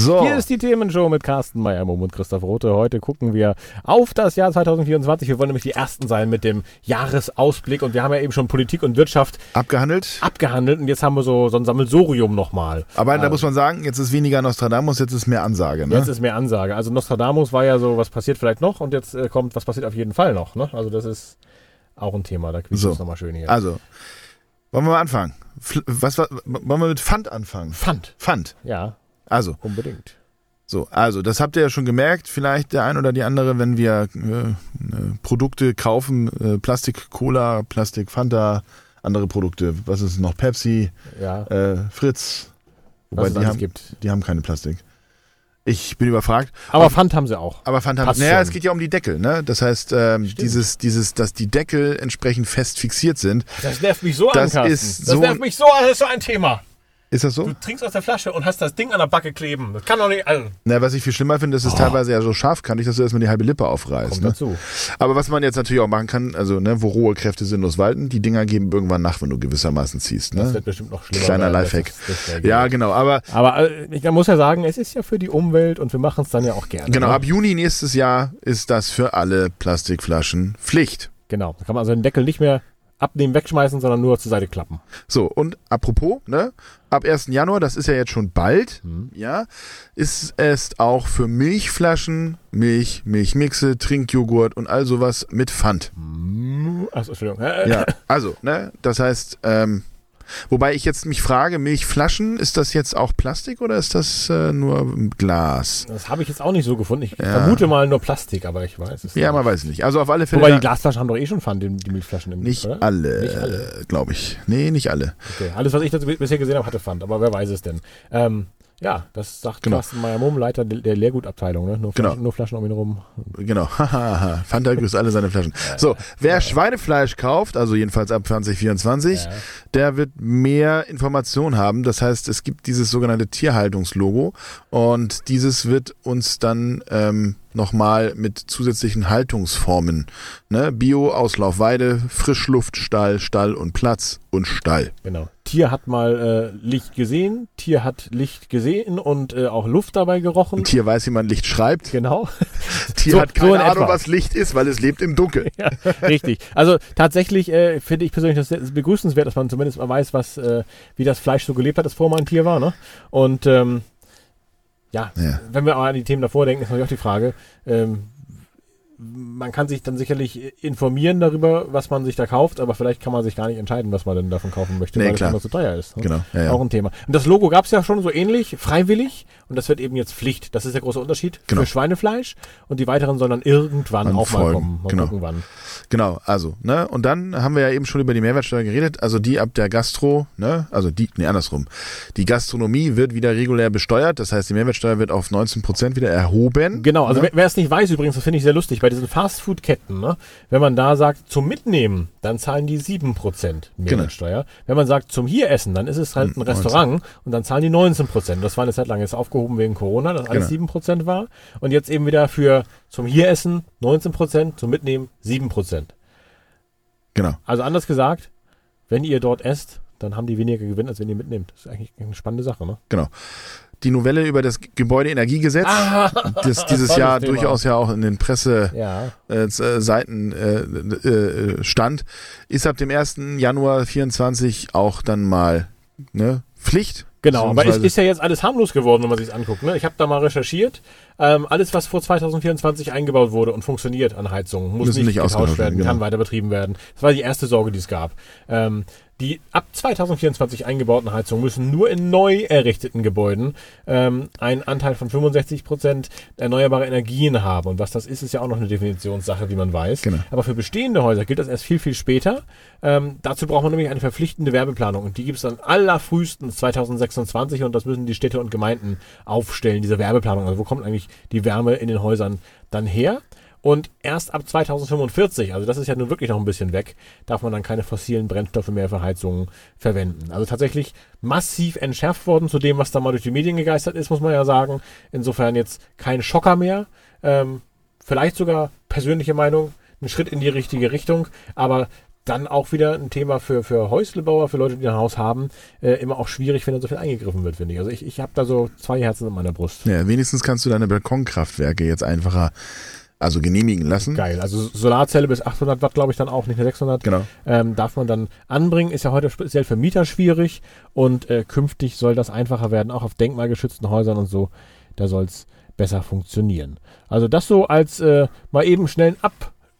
So. Hier ist die Themenshow mit Carsten Meyer-Mumm und Christoph Rote. Heute gucken wir auf das Jahr 2024. Wir wollen nämlich die Ersten sein mit dem Jahresausblick. Und wir haben ja eben schon Politik und Wirtschaft Abgehandelt. abgehandelt. Und jetzt haben wir so, so ein Sammelsurium nochmal. Aber da muss man sagen, jetzt ist weniger Nostradamus, jetzt ist mehr Ansage. Ne? Jetzt ist mehr Ansage. Also Nostradamus war ja so, was passiert vielleicht noch und jetzt äh, kommt, was passiert auf jeden Fall noch. Ne? Also das ist auch ein Thema, da quietscht So. es nochmal schön hier. Also, wollen wir mal anfangen? Was, was, wollen wir mit Pfand anfangen? Pfand. Pfand. Ja, Also, unbedingt. so, also, das habt ihr ja schon gemerkt, vielleicht der ein oder die andere, wenn wir äh, äh, Produkte kaufen, äh, Plastik Cola, Plastik Fanta, andere Produkte, was ist noch? Pepsi, Ja, äh, Fritz. Wobei die haben, gibt. die haben keine Plastik. Ich bin überfragt. Aber Pfand haben sie auch. Aber Fanta, Passt naja, schon. es geht ja um die Deckel, ne? Das heißt, ähm, dieses, dieses, dass die Deckel entsprechend fest fixiert sind. Das nervt mich so Das an, Carsten. ist das so- nervt mich so an, das ist so ein Thema. Ist das so? Du trinkst aus der Flasche und hast das Ding an der Backe kleben. Das kann doch nicht. Also, Na, was ich viel schlimmer finde, ist es teilweise ja so scharfkantig, dass du erstmal die halbe Lippe aufreißt. kommt Ne? dazu. Aber was man jetzt natürlich auch machen kann, also ne, wo rohe Kräfte sinnlos walten, die Dinger geben irgendwann nach, wenn du gewissermaßen ziehst. Das Ne? wird bestimmt noch schlimmer. Kleiner werden. Das Lifehack. das Ja, genau. Aber Aber äh, ich muss ja sagen, es ist ja für die Umwelt und wir machen es dann ja auch gerne. genau, ne? ab Juni nächstes Jahr ist das für alle Plastikflaschen Pflicht. Genau. Da kann man also den Deckel nicht mehr abnehmen, wegschmeißen, sondern nur zur Seite klappen. So, und apropos, ne, ab 1. Januar, das ist ja jetzt schon bald, Mhm. ja, ist es auch für Milchflaschen, Milch, Milchmixe, Trinkjoghurt und all sowas mit Pfand. Achso, Entschuldigung. Ja, also, ne, das heißt, ähm, wobei ich jetzt mich frage, Milchflaschen, ist das jetzt auch Plastik oder ist das äh, nur Glas? Das habe ich jetzt auch nicht so gefunden. Ich Ja. vermute mal nur Plastik, aber ich weiß es Ja, nicht. man weiß nicht. Also auf alle Fälle. Wobei die Glasflaschen haben doch eh schon Pfand, die, die Milchflaschen im nicht oder? alle, Nicht alle. glaube ich. Nee, nicht alle. Okay. Alles, was ich dazu bisher gesehen habe, hatte Pfand, aber wer weiß es denn? Ähm, ja, das sagt Genau. Carsten Meyer-Mumm, Leiter der Leergutabteilung. Ne? Nur, Genau. Nur Flaschen um ihn rum. Genau. Fanta grüßt alle seine Flaschen. So, wer Schweinefleisch kauft, also jedenfalls ab 2024, Ja. der wird mehr Informationen haben. Das heißt, es gibt dieses sogenannte Tierhaltungslogo und dieses wird uns dann ähm, nochmal mit zusätzlichen Haltungsformen, ne? Bio, Auslauf, Weide, Frischluftstall, Stall und Platz und Stall. Genau. Tier hat mal äh, Licht gesehen, Tier hat Licht gesehen und äh, auch Luft dabei gerochen. Tier weiß, wie man Licht schreibt. Genau. Tier So- hat so keine in Ahnung, etwa. was Licht ist, weil es lebt im Dunkeln. Ja, richtig. Also tatsächlich äh, finde ich persönlich das sehr begrüßenswert, dass man zumindest mal weiß, was, äh, wie das Fleisch so gelebt hat, das vorher mal ein Tier war. Ne? Und ähm, ja, Ja. wenn wir aber an die Themen davor denken, ist natürlich auch die Frage, ähm, man kann sich dann sicherlich informieren darüber, was man sich da kauft, aber vielleicht kann man sich gar nicht entscheiden, was man denn davon kaufen möchte, Nee, weil klar. es immer zu teuer ist. ne? Genau. Ja, ja. Auch ein Thema. Und das Logo gab es ja schon so ähnlich, freiwillig, und das wird eben jetzt Pflicht. Das ist der große Unterschied Genau. für Schweinefleisch und die weiteren sollen dann irgendwann Dann auch mal folgen. kommen. Mal Genau. gucken, wann. Genau, also, ne, und dann haben wir ja eben schon über die Mehrwertsteuer geredet, also die ab der Gastro, ne, also die, nee, andersrum. Die Gastronomie wird wieder regulär besteuert, das heißt, die Mehrwertsteuer wird auf 19 Prozent wieder erhoben. Genau, also ne? wer, wer es nicht weiß übrigens, das finde ich sehr lustig, bei diesen Fastfood-Ketten, ne, wenn man da sagt zum Mitnehmen, dann zahlen die 7% Mehrwertsteuer. Wenn man sagt zum hier essen, dann ist es halt ein 19. Restaurant und dann zahlen die 19%. Das war eine Zeit lang jetzt aufgehoben wegen Corona, dass alles Genau. 7% war. Und jetzt eben wieder für zum hier essen 19%, zum Mitnehmen 7%. Genau, Also anders gesagt, wenn ihr dort esst, dann haben die weniger Gewinn, als wenn ihr mitnehmt. Das ist eigentlich eine spannende Sache, ne? genau. Die Novelle über das Gebäudeenergiegesetz, das dieses Jahr Thema. durchaus ja auch in den Presseseiten Ja. äh, Seiten, äh, äh, stand, ist ab dem 1. Januar 24 auch dann mal ne, Pflicht. Genau, aber Beziehungsweise- ist ja jetzt alles harmlos geworden, wenn man sich anguckt. Ne? Ich habe da mal recherchiert. Ähm, alles, was vor 2024 eingebaut wurde und funktioniert an Heizungen, muss Müssen nicht, nicht getauscht werden, werden, kann genau. weiter betrieben werden. Das war die erste Sorge, die es gab. Ähm, die ab 2024 eingebauten Heizungen müssen nur in neu errichteten Gebäuden ähm, einen Anteil von 65 Prozent erneuerbare Energien haben. Und was das ist, ist ja auch noch eine Definitionssache, wie man weiß. Genau. Aber für bestehende Häuser gilt das erst viel, viel später. Ähm, dazu braucht man nämlich eine verpflichtende Werbeplanung. Und die gibt es dann allerfrühestens 2026 und das müssen die Städte und Gemeinden aufstellen, diese Werbeplanung. Also wo kommt eigentlich die Wärme in den Häusern dann her? Und erst ab 2045, also das ist ja nun wirklich noch ein bisschen weg, darf man dann keine fossilen Brennstoffe mehr für Heizungen verwenden. Also tatsächlich massiv entschärft worden zu dem, was da mal durch die Medien gegeistert ist, muss man ja sagen. Insofern jetzt kein Schocker mehr. Ähm, vielleicht sogar persönliche Meinung, ein Schritt in die richtige Richtung, aber dann auch wieder ein Thema für, für Häuslebauer, für Leute, die ein Haus haben, äh, immer auch schwierig, wenn da so viel eingegriffen wird, finde ich. Also ich, ich habe da so zwei Herzen in meiner Brust. Ja, wenigstens kannst du deine Balkonkraftwerke jetzt einfacher also genehmigen lassen. Geil. Also Solarzelle bis 800 Watt, glaube ich, dann auch, nicht mehr 600. Genau. Ähm, darf man dann anbringen. Ist ja heute speziell für Mieter schwierig und äh, künftig soll das einfacher werden, auch auf denkmalgeschützten Häusern und so. Da soll es besser funktionieren. Also das so als äh, mal eben schnellen